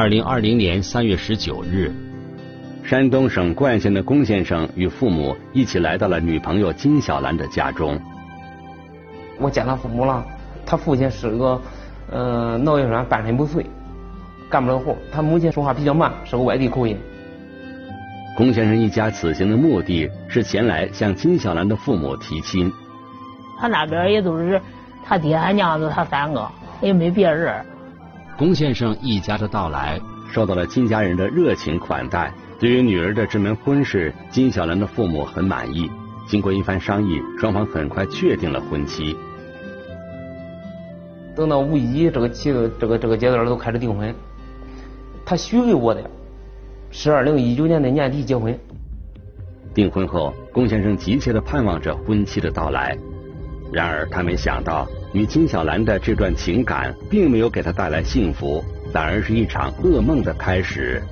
二零二零年三月十九日，山东省冠县的龚先生与父母一起来到了女朋友金小兰的家中。我见他父母了，他父亲是个呃脑血栓，半身不遂，干不了活。他母亲说话比较慢，是个外地口音。龚先生一家此行的目的是前来向金小兰的父母提亲。他那边也都是他爹、他娘子，他三个，也没别人。龚先生一家的到来，受到了金家人的热情款待。对于女儿的这门婚事，金小兰的父母很满意。经过一番商议，双方很快确定了婚期。等到五一这个期这个这个阶段都开始订婚。他许给我的是二零一九年的年底结婚。订婚后，龚先生急切的盼望着婚期的到来。然而，他没想到。与金小兰的这段情感并没有给她带来幸福，反而是一场噩梦的开始。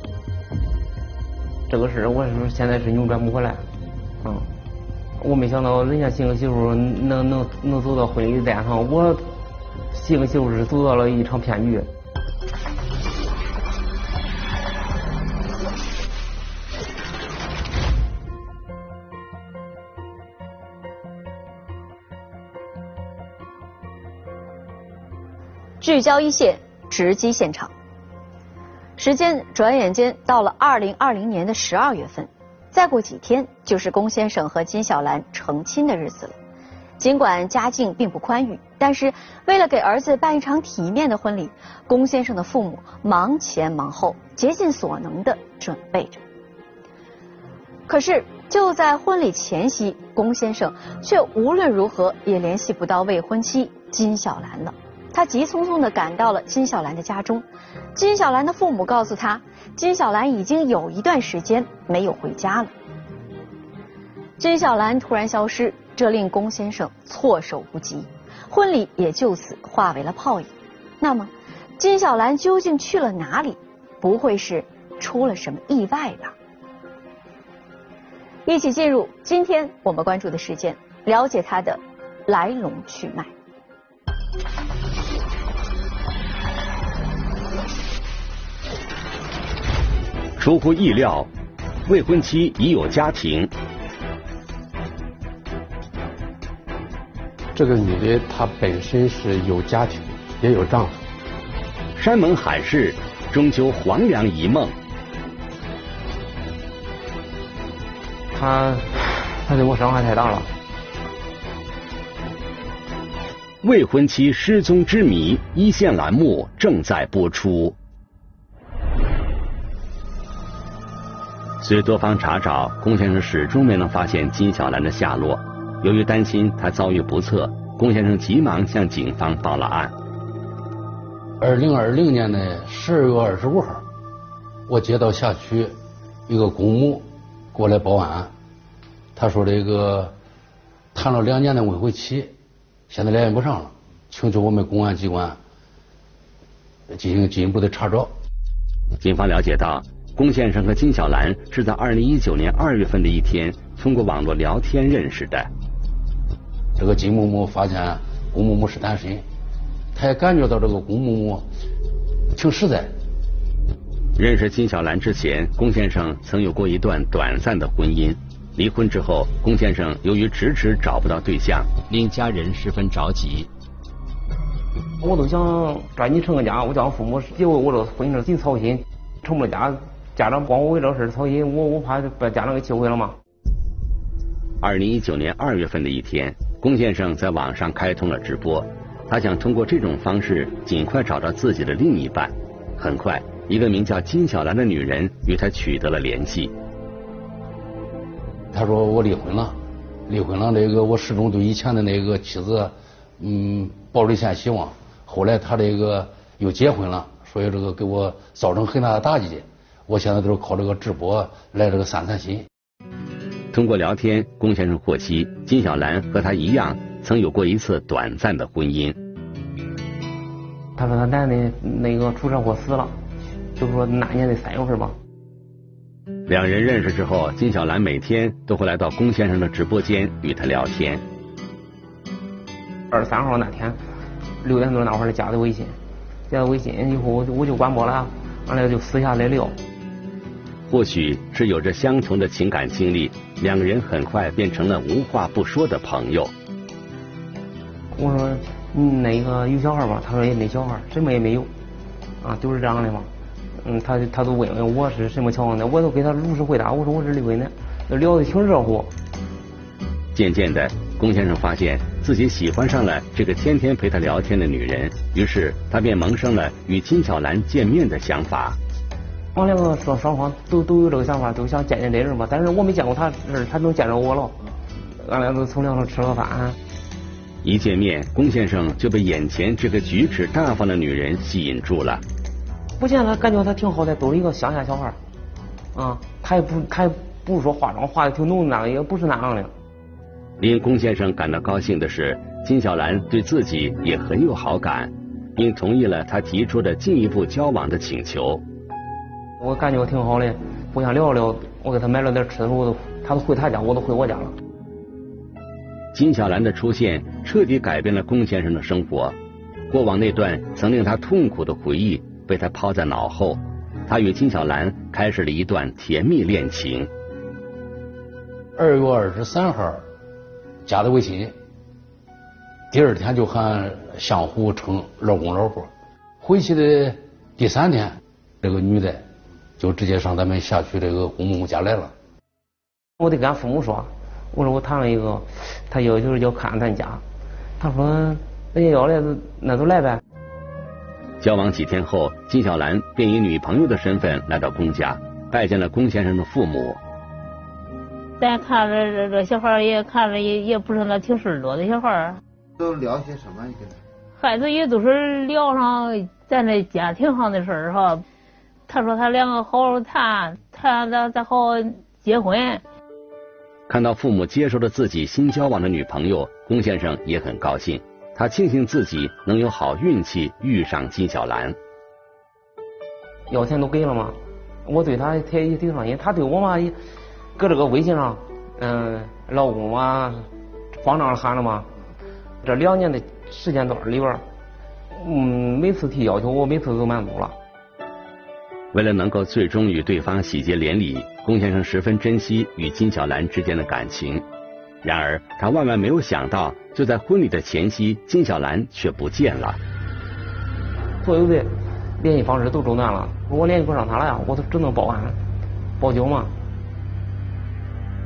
这个事我是现在是扭转不过来，嗯，我没想到人家新媳妇能能能走到婚礼殿上，我新媳妇是走到了一场骗局。聚焦一线，直击现场。时间转眼间到了二零二零年的十二月份，再过几天就是龚先生和金小兰成亲的日子了。尽管家境并不宽裕，但是为了给儿子办一场体面的婚礼，龚先生的父母忙前忙后，竭尽所能的准备着。可是就在婚礼前夕，龚先生却无论如何也联系不到未婚妻金小兰了。他急匆匆的赶到了金小兰的家中，金小兰的父母告诉他，金小兰已经有一段时间没有回家了。金小兰突然消失，这令龚先生措手不及，婚礼也就此化为了泡影。那么，金小兰究竟去了哪里？不会是出了什么意外吧？一起进入今天我们关注的事件，了解它的来龙去脉。出乎意料，未婚妻已有家庭。这个女的她本身是有家庭，也有丈夫。山盟海誓，终究黄粱一梦。他他对我伤害太大了。未婚妻失踪之谜，一线栏目正在播出。虽多方查找，龚先生始终没能发现金小兰的下落。由于担心她遭遇不测，龚先生急忙向警方报了案。二零二零年的十二月二十五号，我接到辖区一个公母过来报案，他说这个谈了两年的未婚妻，现在联系不上了，请求我们公安机关进行进一步的查找。警方了解到。龚先生和金小兰是在二零一九年二月份的一天通过网络聊天认识的。这个金某某发现龚某某是单身，他也感觉到这个龚某某挺实在。认识金小兰之前，龚先生曾有过一段短暂的婚姻。离婚之后，龚先生由于迟迟找不到对象，令家人十分着急。我都想抓紧成个家，我叫我父母结为我这婚事紧操心，成不了家。家长光我为这事操心，我我怕把家长给气毁了嘛。二零一九年二月份的一天，龚先生在网上开通了直播，他想通过这种方式尽快找到自己的另一半。很快，一个名叫金小兰的女人与他取得了联系。他说我离婚了，离婚了，那个我始终对以前的那个妻子，嗯，抱着一线希望。后来他这个又结婚了，所以这个给我造成很大的打击。我现在都是靠这个直播来这个散散心。通过聊天，龚先生获悉金小兰和他一样，曾有过一次短暂的婚姻。他说他男的那个出车祸死了，就说那年的三月份吧。两人认识之后，金小兰每天都会来到龚先生的直播间与他聊天。二十三号那天六点多那会儿加的微信，加的微信以后我就关播了。完了就私下来聊。或许是有着相同的情感经历，两个人很快变成了无话不说的朋友。我说，嗯，那个有小孩吧？他说也没小孩，什么也没有，啊，就是这样的嘛。嗯，他他都问问我是什么情况的，我都给他如实回答。我说我是离婚的，聊得挺热乎。渐渐的，龚先生发现自己喜欢上了这个天天陪他聊天的女人，于是他便萌生了与金小兰见面的想法。我两个双双方都都有这个想法，都想见见这人嘛。但是我没见过他人，他能见着我了。俺俩都从两头吃了饭。一见面，龚先生就被眼前这个举止大方的女人吸引住了。不见他感觉他挺好的，都是一个乡下小孩啊，他也不他也不是说化妆化的挺浓的那个，也不是那样的。令龚先生感到高兴的是，金小兰对自己也很有好感，并同意了他提出的进一步交往的请求。我感觉挺好的，互相聊聊。我给他买了点吃的，我都他都回他家，我都回我家了。金小兰的出现彻底改变了龚先生的生活，过往那段曾令他痛苦的回忆被他抛在脑后，他与金小兰开始了一段甜蜜恋情。二月二十三号加的微信，第二天就喊相互称老公老婆。回去的第三天，这个女的。就直接上咱们辖区这个公公家来了。我得跟俺父母说，我说我谈了一个，他要求要看咱家。他说人家要来，那就来呗。交往几天后，金小兰便以女朋友的身份来到龚家，拜见了龚先生的父母。咱看着这这小孩也看着也也不是那挺顺溜的小孩都聊些什么？孩子也都是聊上咱这家庭上的事儿哈。他说他两个好好谈，谈咱咱好结婚。看到父母接受了自己新交往的女朋友，龚先生也很高兴。他庆幸自己能有好运气遇上金小兰。要钱都给了嘛，我对他他也挺上心，他对我嘛也搁这个微信上，嗯，老公嘛，慌张喊了嘛。这两年的时间段里边，嗯，每次提要求，我每次都满足了。为了能够最终与对方喜结连理，龚先生十分珍惜与金小兰之间的感情。然而，他万万没有想到，就在婚礼的前夕，金小兰却不见了。所有的联系方式都中断了，我联系不上他了呀，我都只能报案、报警嘛。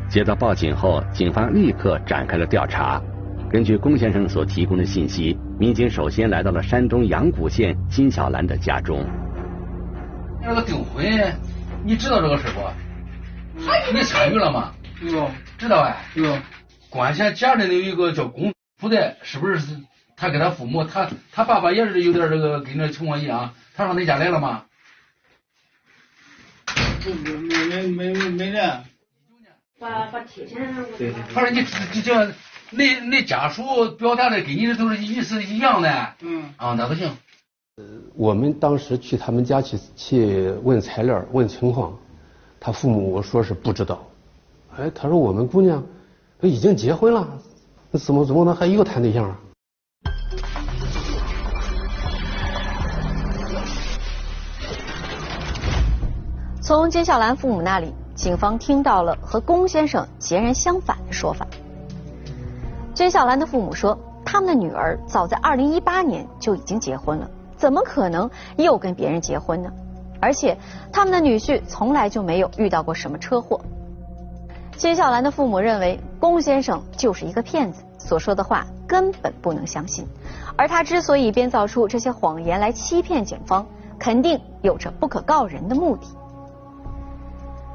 接到报警后，警方立刻展开了调查。根据龚先生所提供的信息，民警首先来到了山东阳谷县金小兰的家中。那个订婚，你知道这个事不？你参与了吗？有，知道哎。有。关键家里头有一个叫公夫的，是不是？他跟他父母，他他爸爸也是有点这个跟这情况一样。他上恁家来了吗？没没没没没来。把把贴钱。对对。他说你你这你你家属表达的跟你的都是意思一样的。嗯。啊，那不行。我们当时去他们家去去问材料问情况，他父母说是不知道。哎，他说我们姑娘都已经结婚了，那怎么怎么能还又谈对象啊？从金小兰父母那里，警方听到了和龚先生截然相反的说法。金小兰的父母说，他们的女儿早在二零一八年就已经结婚了。怎么可能又跟别人结婚呢？而且他们的女婿从来就没有遇到过什么车祸。金小兰的父母认为龚先生就是一个骗子，所说的话根本不能相信。而他之所以编造出这些谎言来欺骗警方，肯定有着不可告人的目的。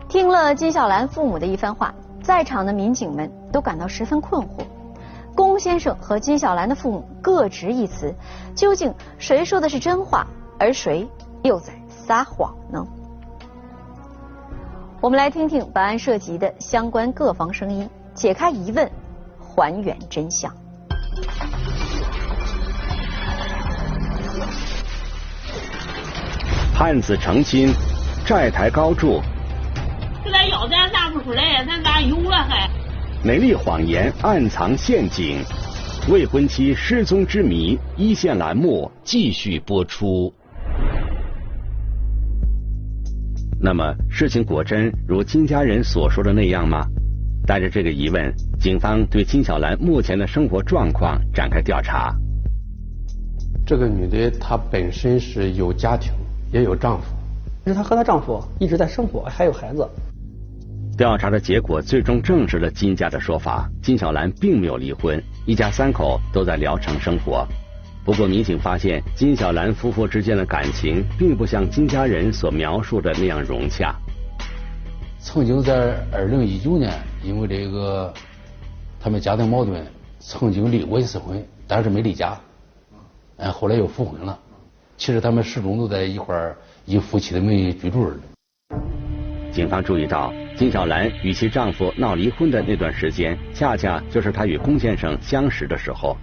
听了金小兰父母的一番话，在场的民警们都感到十分困惑。龚先生和金小兰的父母各执一词，究竟谁说的是真话，而谁又在撒谎呢？我们来听听本案涉及的相关各方声音，解开疑问，还原真相。汉子成亲，债台高筑。这咱要咱拿不出来，咱咋有了还？美丽谎言暗藏陷阱，未婚妻失踪之谜，一线栏目继续播出。那么事情果真如金家人所说的那样吗？带着这个疑问，警方对金小兰目前的生活状况展开调查。这个女的她本身是有家庭，也有丈夫，但是她和她丈夫一直在生活，还有孩子。调查的结果最终证实了金家的说法，金小兰并没有离婚，一家三口都在聊城生活。不过，民警发现金小兰夫妇之间的感情并不像金家人所描述的那样融洽。曾经在二零一九年，因为这个他们家庭矛盾，曾经离过一次婚，但是没离家。哎，后来又复婚了。其实他们始终都在一块儿以夫妻的名义居住着。警方注意到，金小兰与其丈夫闹离婚的那段时间，恰恰就是她与龚先生相识的时候。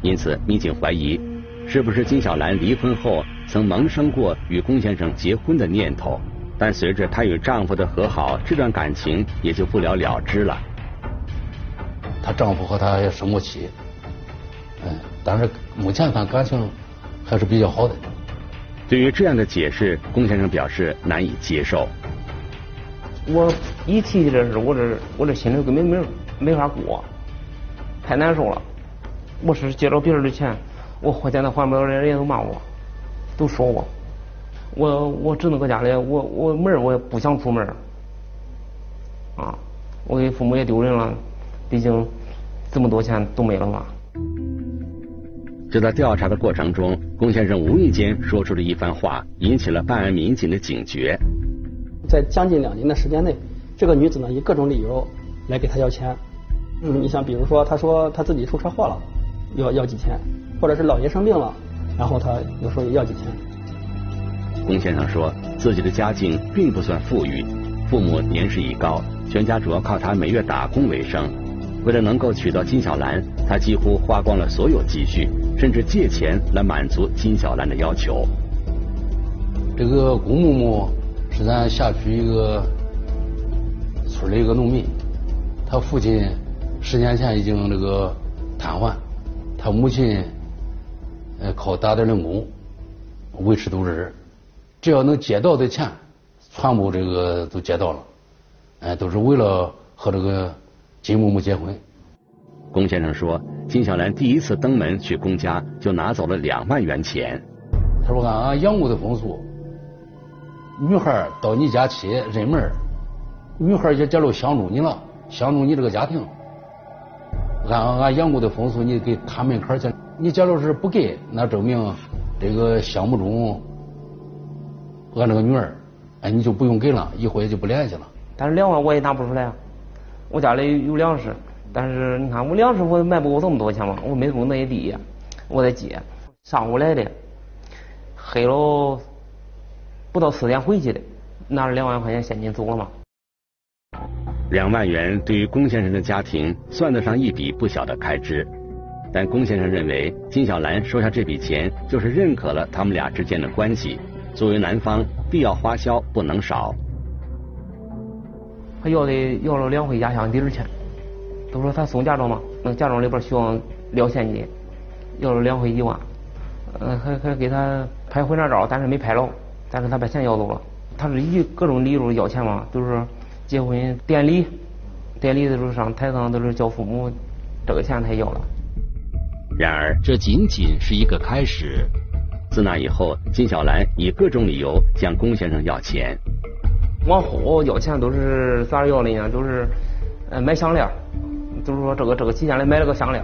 因此，民警怀疑，是不是金小兰离婚后曾萌生过与龚先生结婚的念头？但随着她与丈夫的和好，这段感情也就不了了之了。她丈夫和她也生过气，嗯，但是目前看感情还是比较好的。对于这样的解释，龚先生表示难以接受。我一提起这事，我这我这心里根本没没法过，太难受了。我是借着别人的钱，我现在还不了，人家都骂我，都说我，我我只能搁家里，我我门我也不想出门，啊，我给父母也丢人了，毕竟这么多钱都没了嘛。就在调查的过程中，龚先生无意间说出了一番话，引起了办案民警的警觉。在将近两年的时间内，这个女子呢以各种理由来给他要钱，嗯，你想比如说，她说她自己出车祸了。要要几千，或者是姥爷生病了，然后他有时候也要几千。龚先生说自己的家境并不算富裕，父母年事已高，全家主要靠他每月打工为生。为了能够娶到金小兰，他几乎花光了所有积蓄，甚至借钱来满足金小兰的要求。这个龚木木是咱辖区一个村的一个农民，他父亲十年前已经这个瘫痪。他母亲，呃，靠打点零工维持度日，只要能借到的钱，全部这个都借到了，哎，都是为了和这个金木木结婚。龚先生说，金小兰第一次登门去龚家，就拿走了两万元钱。他说：“按俺养母的风俗，女孩到你家去认门，女孩也假如相中你了，相中你这个家庭。”按俺养母的风俗，你给看门槛去。你假如是不给，那证明这个项目中俺这个女儿，哎，你就不用给了，以后也就不联系了。但是两万我也拿不出来啊，我家里有粮食，但是你看我粮食我卖不过这么多钱嘛，我没种那些地，我得借。上午来的，黑了不到四点回去的，拿了两万块钱现金走了嘛。两万元对于龚先生的家庭算得上一笔不小的开支，但龚先生认为金小兰收下这笔钱就是认可了他们俩之间的关系，作为男方必要花销不能少。他要的要了两回压箱底儿钱，都说他送嫁妆嘛，那嫁妆里边需要撂现金，要了两回一万，嗯，还还给他拍婚纱照，但是没拍着，但是他把钱要走了，他是以各种理由要钱嘛，就是。结婚典礼，典礼的时候上台上都是叫父母，这个钱他要了。然而，这仅仅是一个开始。自那以后，金小兰以各种理由向龚先生要钱。往后要钱都是咋要的呢？都是呃买项链，就是说这个这个期间里买了个项链，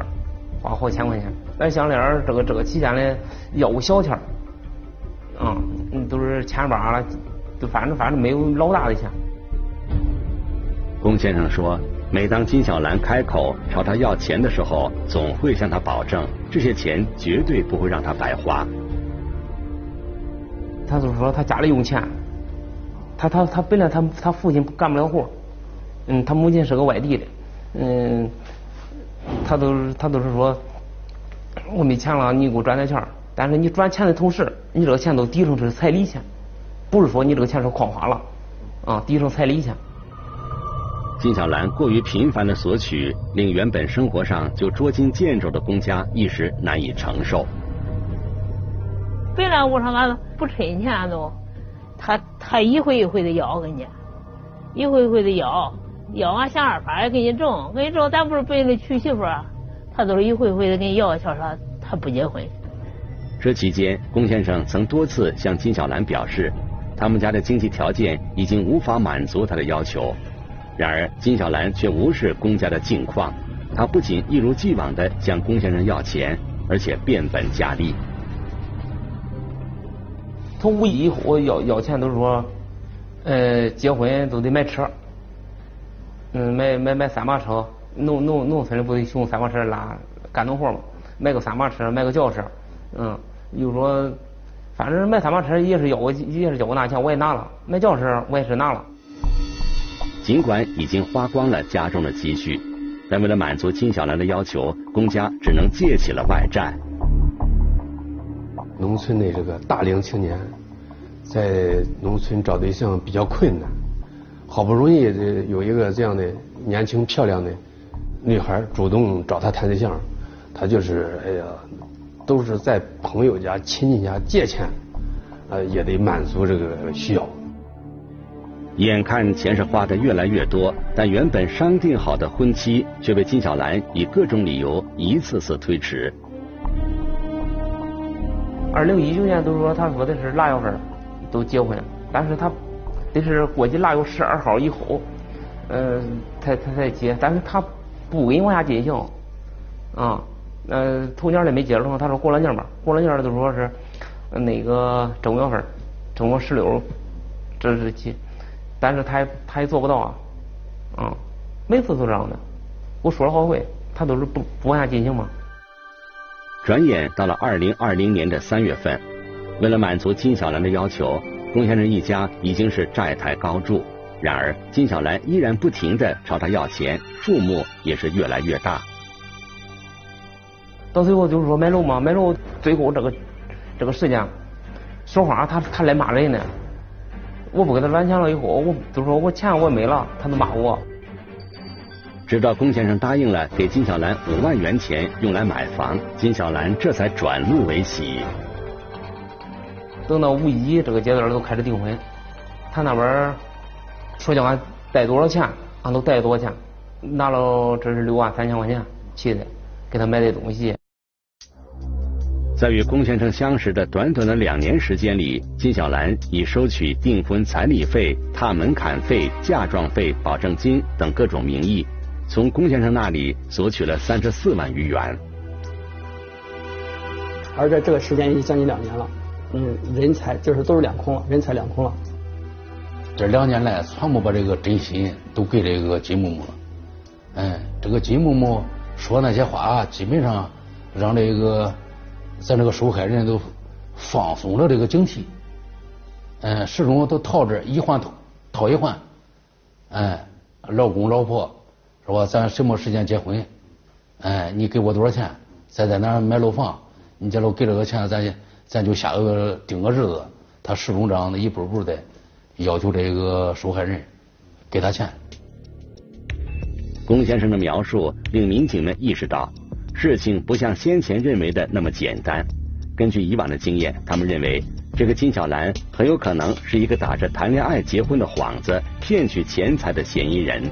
花好几千块钱。买项链这个这个期间里要个小钱，啊，都是千八了，就反正反正没有老大的钱。龚先生说，每当金小兰开口朝他要钱的时候，总会向他保证，这些钱绝对不会让他白花。他就是说他家里用钱，他他他本来他他父亲干不了活，嗯，他母亲是个外地的，嗯，他都是他都是说，我没钱了，你给我转点钱但是你转钱的同时，你这个钱都抵成是彩礼钱，不是说你这个钱是矿花了，啊，抵上彩礼钱。金小兰过于频繁的索取，令原本生活上就捉襟见肘的公家一时难以承受。本来我说俺不趁钱都，他他一回一回的要，给你，一回一回的要，要俺想办法给你挣，给你挣，咱不是奔着娶媳妇啊，他都是一回回的给你要，瞧啥，他不结婚。这期间，龚先生曾多次向金小兰表示，他们家的经济条件已经无法满足他的要求。然而，金小兰却无视龚家的境况，她不仅一如既往的向龚先生要钱，而且变本加厉。从五一以后要要钱都是说，呃，结婚都得买车，嗯，买买买三马车，农农农村的不得用三马车拉干农活嘛，买个三马车，买个轿车，嗯，又说，反正买三马车也是要我也是叫我拿钱，我也拿了，买轿车我也是拿了。尽管已经花光了家中的积蓄，但为了满足金小兰的要求，龚家只能借起了外债。农村的这个大龄青年，在农村找对象比较困难，好不容易有一个这样的年轻漂亮的女孩主动找他谈对象，他就是哎呀，都是在朋友家、亲戚家借钱，呃，也得满足这个需要。眼看钱是花的越来越多，但原本商定好的婚期却被金小兰以各种理由一次次推迟。二零一九年都说他说的是腊月份都结婚，但是他得是过去腊月十二号以后，呃，才才才结，但是他不给你往下进行，啊，呃，头年的没结成，他说过了年吧，过了年就说是那个正月份，正月十六这日期。但是他也他也做不到啊，嗯，每次都这样的，我说了好回，他都是不不往下进行嘛。转眼到了二零二零年的三月份，为了满足金小兰的要求，龚先生一家已经是债台高筑。然而金小兰依然不停的朝他要钱，数目也是越来越大。到最后就是说买楼嘛，买楼最后这个这个时间，说话他他来骂人呢。我不给他转钱了以后，我就说我钱我没了，他都骂我。直到龚先生答应了给金小兰五万元钱用来买房，金小兰这才转怒为喜。等到五一这个阶段都开始订婚，他那边说叫俺带多少钱，俺都带多少钱，拿了这是六万三千块钱去的，给他买的东西。在与龚先生相识的短短的两年时间里，金小兰以收取订婚彩礼费、踏门槛费、嫁妆费、保证金等各种名义，从龚先生那里索取了三十四万余元。而在这个时间已经将近两年了，嗯，人财就是都是两空了，人财两空了。这两年来，全部把这个真心都给这个金木木了。嗯，这个金木木说那些话，基本上让这个。咱这个受害人都放松了这个警惕，嗯，始终都套着一环套套一环，哎，老公老婆是吧？咱什么时间结婚？哎，你给我多少钱？咱在哪买楼房？你假如给这个钱，咱咱就下个定个日子。他始终这样的一步步的要求这个受害人给他钱。龚先生的描述令民警们意识到。事情不像先前认为的那么简单。根据以往的经验，他们认为这个金小兰很有可能是一个打着谈恋爱结婚的幌子骗取钱财的嫌疑人。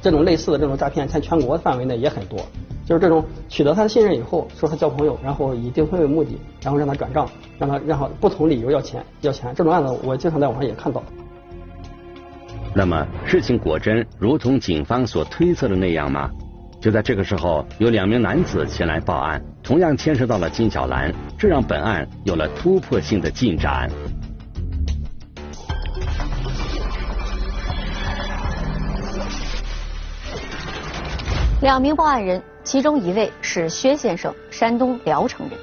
这种类似的这种诈骗，在全国范围内也很多。就是这种取得他的信任以后，说他交朋友，然后以订婚为目的，然后让他转账，让他然后不同理由要钱要钱。这种案子我经常在网上也看到。那么事情果真如同警方所推测的那样吗？就在这个时候，有两名男子前来报案，同样牵涉到了金小兰，这让本案有了突破性的进展。两名报案人，其中一位是薛先生，山东聊城人。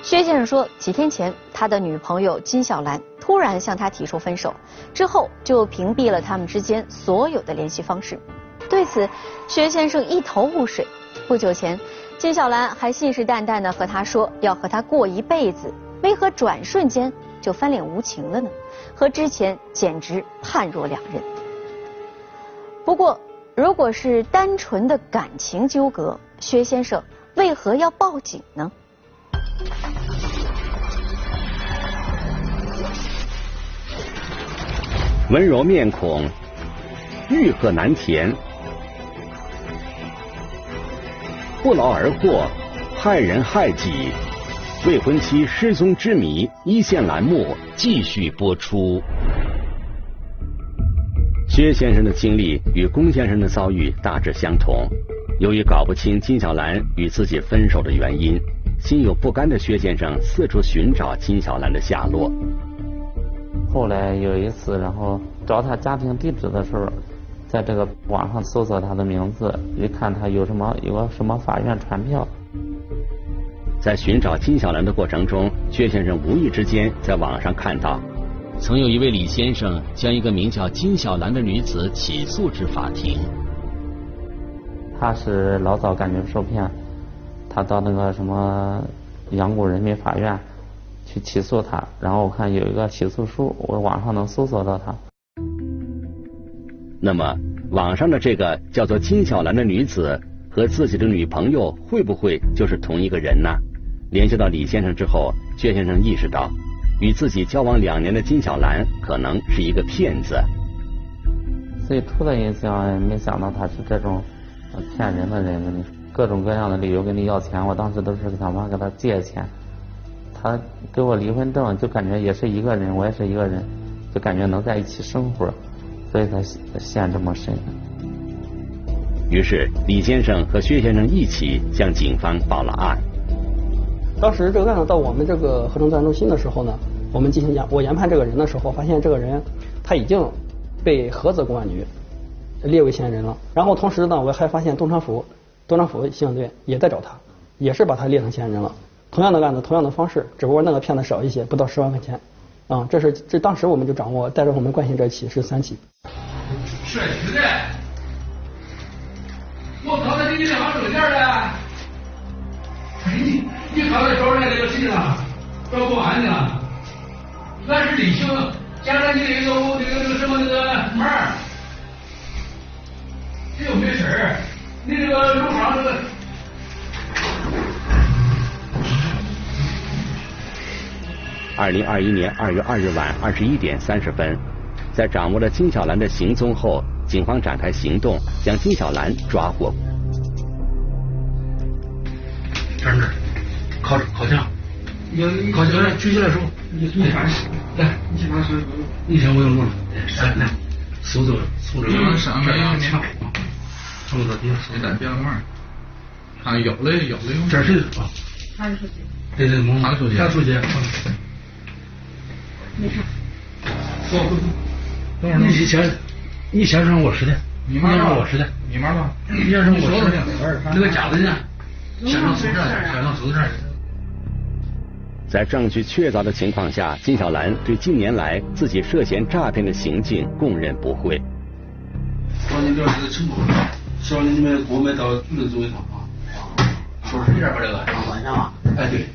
薛先生说，几天前他的女朋友金小兰突然向他提出分手，之后就屏蔽了他们之间所有的联系方式。对此，薛先生一头雾水。不久前，金小兰还信誓旦旦地和他说要和他过一辈子，为何转瞬间就翻脸无情了呢？和之前简直判若两人。不过，如果是单纯的感情纠葛，薛先生为何要报警呢？温柔面孔，欲壑难填，不劳而获，害人害己，未婚妻失踪之谜，一线栏目继续播出。薛先生的经历与龚先生的遭遇大致相同。由于搞不清金小兰与自己分手的原因，心有不甘的薛先生四处寻找金小兰的下落。后来有一次，然后找他家庭地址的时候，在这个网上搜索他的名字，一看他有什么有个什么法院传票。在寻找金小兰的过程中，薛先生无意之间在网上看到。曾有一位李先生将一个名叫金小兰的女子起诉至法庭。他是老早感觉受骗，他到那个什么阳谷人民法院去起诉他，然后我看有一个起诉书，我网上能搜索到他。那么，网上的这个叫做金小兰的女子和自己的女朋友会不会就是同一个人呢？联系到李先生之后，薛先生意识到。与自己交往两年的金小兰可能是一个骗子。最初的印象没想到他是这种骗人的人，各种各样的理由跟你要钱。我当时都是想办法给他借钱，他给我离婚证，就感觉也是一个人，我也是一个人，就感觉能在一起生活，所以才陷这么深。于是李先生和薛先生一起向警方报了案。当时这个案子到我们这个合成作案中心的时候呢，我们进行研我研判这个人的时候，发现这个人他已经被菏泽公安局列为嫌疑人了。然后同时呢，我还发现东昌府东昌府刑警队也在找他，也是把他列成嫌疑人了。同样的案子，同样的方式，只不过那个骗子少一些，不到十万块钱。啊，这是这当时我们就掌握，带着我们关心这起是三起。是的，我刚才给你两把证件了。你你刚才找人那个谁了？找保安呢？俺是李行，加上你那个那个那个什么那个门儿，这又没事儿。你这个楼上这个。二零二一年二月二日晚二十一点三十分，在掌握了金小兰的行踪后，警方展开行动，将金小兰抓获。站这儿，靠靠靠墙，举起来手，你你看，来，你先把手，你先不用弄了，来来，手肘从这个上面啊墙，从这底下，别玩，看腰嘞腰嘞，这是啊，他的手机，手机，他手机，没事，走，等会儿你先，你先上卧室的，你先上卧室的，你妈吧，你先上卧室的，那个假的呢？先上手这先上手这在证据确凿的情况下，金小兰对近年来自己涉嫌诈骗的行径供认不讳。说你表示承诺，希望你们给我们到局里走一趟啊。说是这边这个晚上啊？哎对，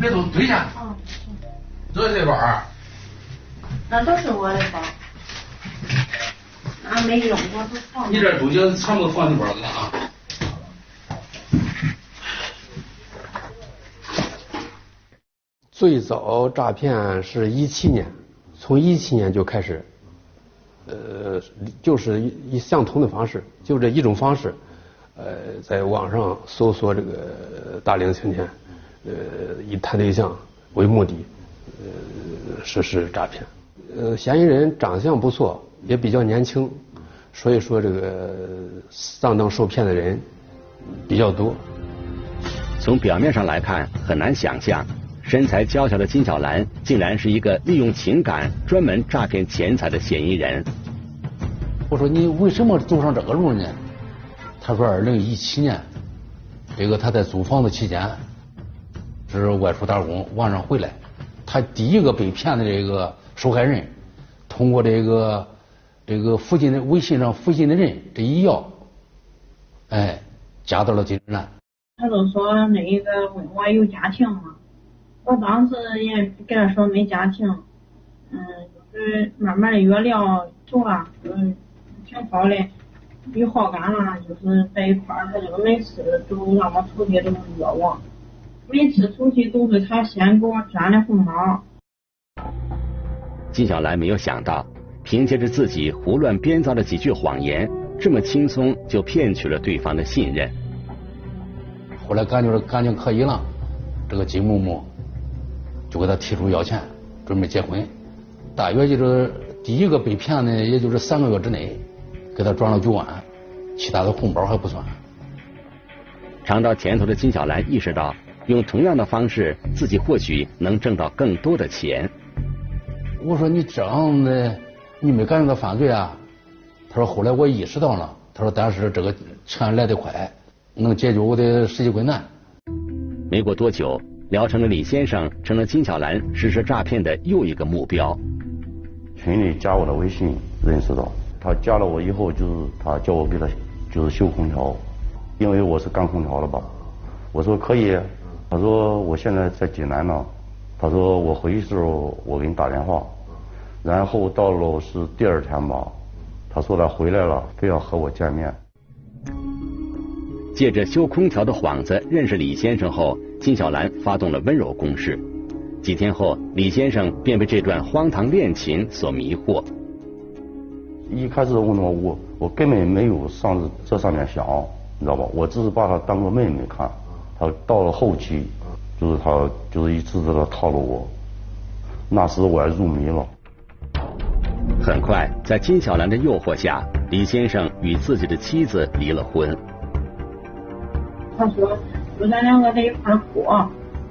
别动，蹲下。嗯。这这包那都是我的包，那没用我都放。你这东西全部放你包里了啊。最早诈骗是一七年，从一七年就开始，呃，就是以相同的方式，就这一种方式，呃，在网上搜索这个大龄青年，呃，以谈对象为目的，呃，实施诈骗。呃，嫌疑人长相不错，也比较年轻，所以说这个上当受骗的人比较多。从表面上来看，很难想象。身材娇小的金小兰，竟然是一个利用情感专门诈骗钱财的嫌疑人。我说你为什么走上这个路呢？他说二零一七年，这个他在租房子期间，是外出打工，晚上回来，他第一个被骗的这个受害人，通过这个这个附近的微信上附近的人这一要，哎，加到了金兰。他就说那一个问我有家庭吗？我当时也跟他说没家庭，嗯，就是慢慢的越聊走了，嗯，挺好的，有好感了，就是在一块儿，他就每次都让我出去都约我，每次出去都是他先给我粘的红包。金小兰没有想到，凭借着自己胡乱编造的几句谎言，这么轻松就骗取了对方的信任。后来感觉感情可以了，这个金木木就给他提出要钱，准备结婚。大约就是第一个被骗的，也就是三个月之内，给他转了九万，其他的红包还不算。尝到甜头的金小兰意识到，用同样的方式，自己或许能挣到更多的钱。我说你这样的，你没感觉到犯罪啊？他说后来我意识到了，他说但是这个钱来得快，能解决我的实际困难。没过多久，聊城的李先生成了金小兰实施诈骗的又一个目标。群里加我的微信，认识到他加了我以后，就是他叫我给他就是修空调，因为我是干空调的吧。我说可以，他说我现在在济南呢。他说我回去时候我给你打电话，然后到了是第二天吧，他说他回来了，非要和我见面。借着修空调的幌子认识李先生后，金小兰发动了温柔攻势。几天后，李先生便被这段荒唐恋情所迷惑。一开始我我我根本没有上这上面想，你知道吧？我只是把她当个妹妹看。他到了后期。就是他，就是一次次的套路我，那时我还入迷了。很快，在金小兰的诱惑下，李先生与自己的妻子离了婚。他说：“说咱两个在一块过，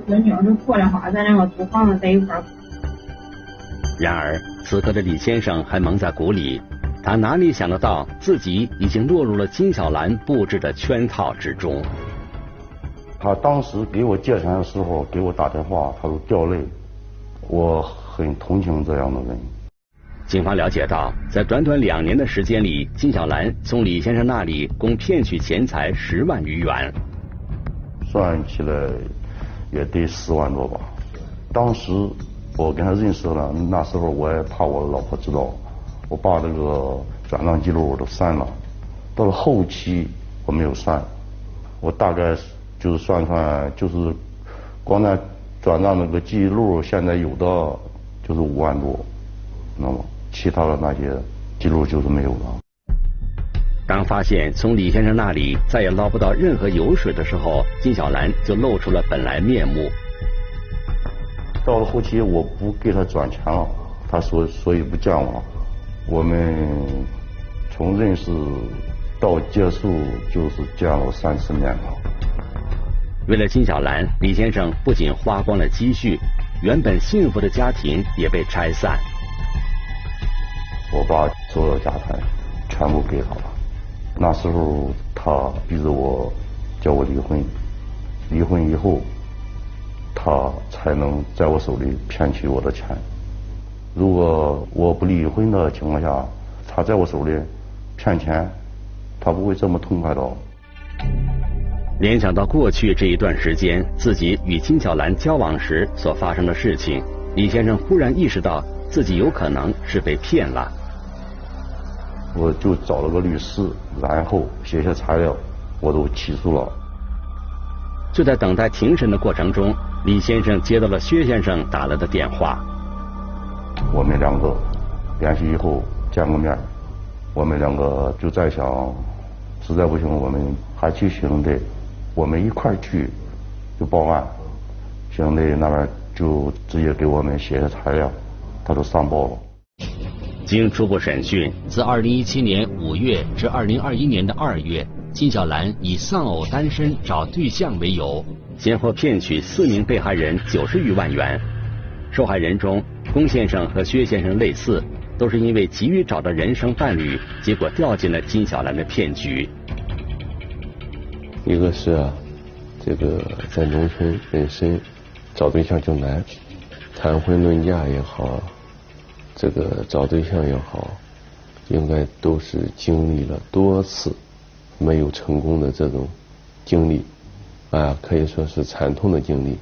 说你要是过的话，咱两个租房子在一块。”然而，此刻的李先生还蒙在鼓里，他哪里想得到自己已经落入了金小兰布置的圈套之中。他当时给我借钱的时候，给我打电话，他都掉泪。我很同情这样的人。警方了解到，在短短两年的时间里，金小兰从李先生那里共骗取钱财十万余元，算起来也得十万多吧。当时我跟他认识了，那时候我也怕我老婆知道，我把这个转账记录我都删了。到了后期我没有删，我大概是。就是算算，就是光那转账那个记录，现在有的就是五万多，那么其他的那些记录就是没有了。当发现从李先生那里再也捞不到任何油水的时候，金小兰就露出了本来面目。到了后期，我不给他转钱了，他说所以不见我。我们从认识到结束，就是见了三次面了。为了金小兰，李先生不仅花光了积蓄，原本幸福的家庭也被拆散。我把所有家产全部给他了。那时候他逼着我叫我离婚，离婚以后他才能在我手里骗取我的钱。如果我不离婚的情况下，他在我手里骗钱，他不会这么痛快的。联想到过去这一段时间自己与金小兰交往时所发生的事情，李先生忽然意识到自己有可能是被骗了。我就找了个律师，然后写下材料，我都起诉了。就在等待庭审的过程中，李先生接到了薛先生打来的电话。我们两个联系以后见过面，我们两个就在想，实在不行我们还去行的。我们一块儿去就报案，省队那边就直接给我们写的材料，他都上报了。经初步审讯，自2017年5月至2021年的2月，金小兰以丧偶单身找对象为由，先后骗取四名被害人九十余万元。受害人中，龚先生和薛先生类似，都是因为急于找到人生伴侣，结果掉进了金小兰的骗局。一个是啊，这个在农村本身找对象就难，谈婚论嫁也好，这个找对象也好，应该都是经历了多次没有成功的这种经历，啊，可以说是惨痛的经历，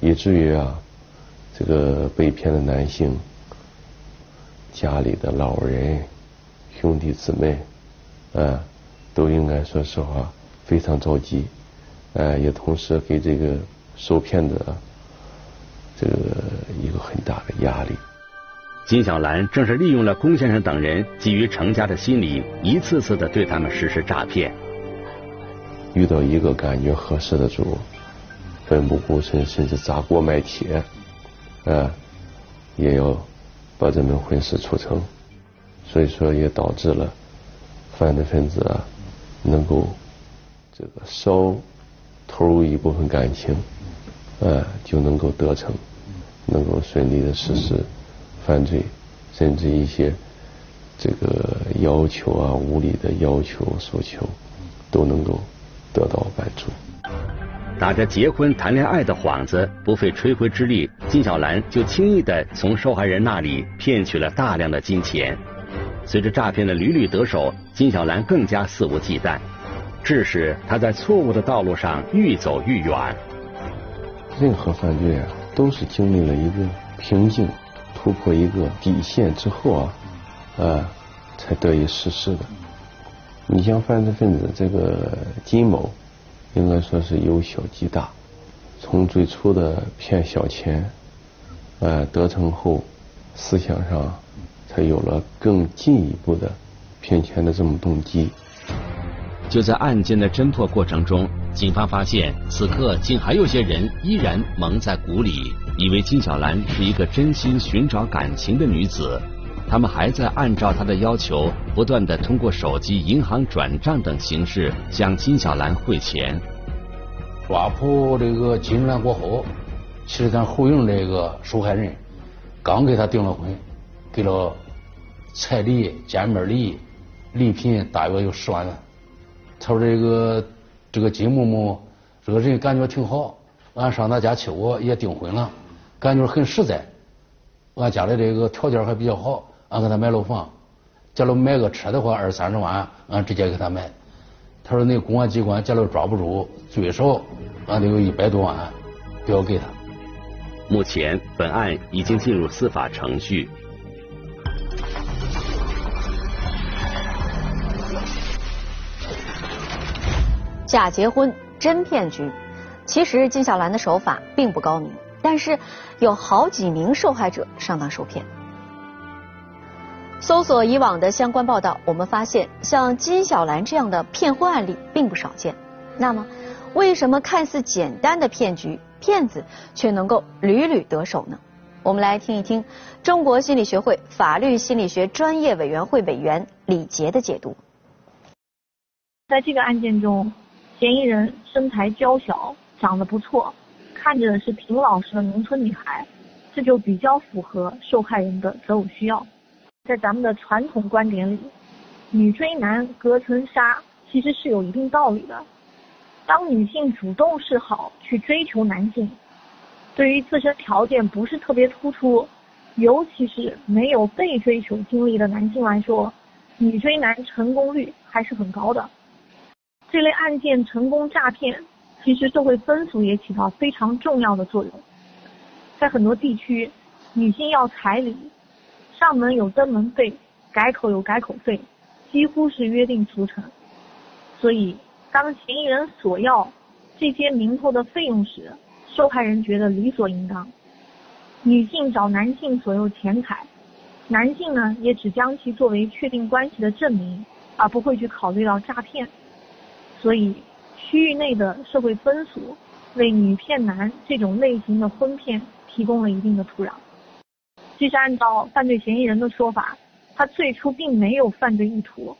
以至于啊，这个被骗的男性家里的老人、兄弟姊妹，啊，都应该说实话。非常着急，呃，也同时给这个受骗者这个一个很大的压力。金小兰正是利用了龚先生等人基于成家的心理，一次次的对他们实施诈骗。遇到一个感觉合适的主，奋不顾身，甚至砸锅卖铁，啊，也要把这门婚事促成。所以说，也导致了犯罪分子啊，能够这个少投入一部分感情，啊，就能够得逞，能够顺利的实施。犯罪，甚至一些这个要求啊、无理的要求诉求，都能够得到满足。打着结婚谈恋爱的幌子，不费吹灰之力，金小兰就轻易的从受害人那里骗取了大量的金钱。随着诈骗的屡屡得手，金小兰更加肆无忌惮，致使他在错误的道路上愈走愈远。任何犯罪啊，都是经历了一个瓶颈。突破一个底线之后啊，呃，才得以实施的。你像犯罪分子这个金某，应该说是由小及大，从最初的骗小钱，呃，得逞后，思想上才有了更进一步的骗钱的这种动机。就在案件的侦破过程中，警方发现，此刻竟还有些人依然蒙在鼓里。以为金小兰是一个真心寻找感情的女子，他们还在按照她的要求，不断的通过手机、银行转账等形式向金小兰汇钱。抓捕这个金小兰过后，其实咱后营这个受害人刚给他订了婚，给了彩礼、见面礼、礼品大约有十万元。他说这个这个金某某这个人感觉挺好，俺上他家去过，也订婚了。感觉很实在，俺家里这个条件还比较好，俺给他买楼房。假如买个车的话，二三十万，俺直接给他买。他说：“那公安机关假如抓不住，最少俺得有一百多万，都要给他。”目前，本案已经进入司法程序。假结婚真骗局，其实金小兰的手法并不高明。但是有好几名受害者上当受骗。搜索以往的相关报道，我们发现像金小兰这样的骗婚案例并不少见。那么，为什么看似简单的骗局，骗子却能够屡屡得手呢？我们来听一听中国心理学会法律心理学专业委员会委员李杰的解读。在这个案件中，嫌疑人身材娇小，长得不错。看着是挺老实的农村女孩，这就比较符合受害人的择偶需要。在咱们的传统观点里，女追男隔层纱其实是有一定道理的。当女性主动示好去追求男性，对于自身条件不是特别突出，尤其是没有被追求经历的男性来说，女追男成功率还是很高的。这类案件成功诈骗。其实社会风俗也起到非常重要的作用，在很多地区，女性要彩礼，上门有登门费，改口有改口费，几乎是约定俗成。所以，当嫌疑人索要这些名头的费用时，受害人觉得理所应当。女性找男性索要钱财，男性呢也只将其作为确定关系的证明，而不会去考虑到诈骗。所以。区域内的社会风俗为女骗男这种类型的婚骗提供了一定的土壤。其实按照犯罪嫌疑人的说法，他最初并没有犯罪意图，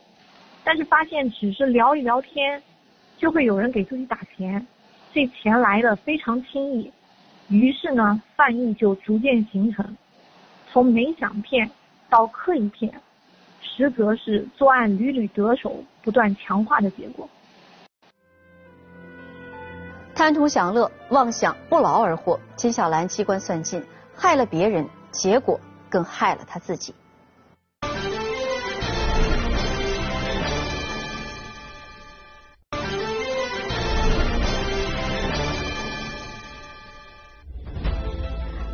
但是发现只是聊一聊天，就会有人给自己打钱，这钱来的非常轻易，于是呢，犯意就逐渐形成，从没想骗到刻意骗，实则是作案屡屡得手不断强化的结果。贪图享乐，妄想不劳而获，金小兰机关算尽，害了别人，结果更害了他自己。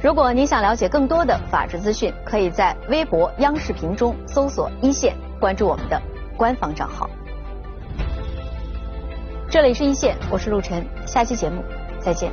如果你想了解更多的法治资讯，可以在微博、央视频中搜索“一线”，关注我们的官方账号。这里是一线，我是陆晨，下期节目再见。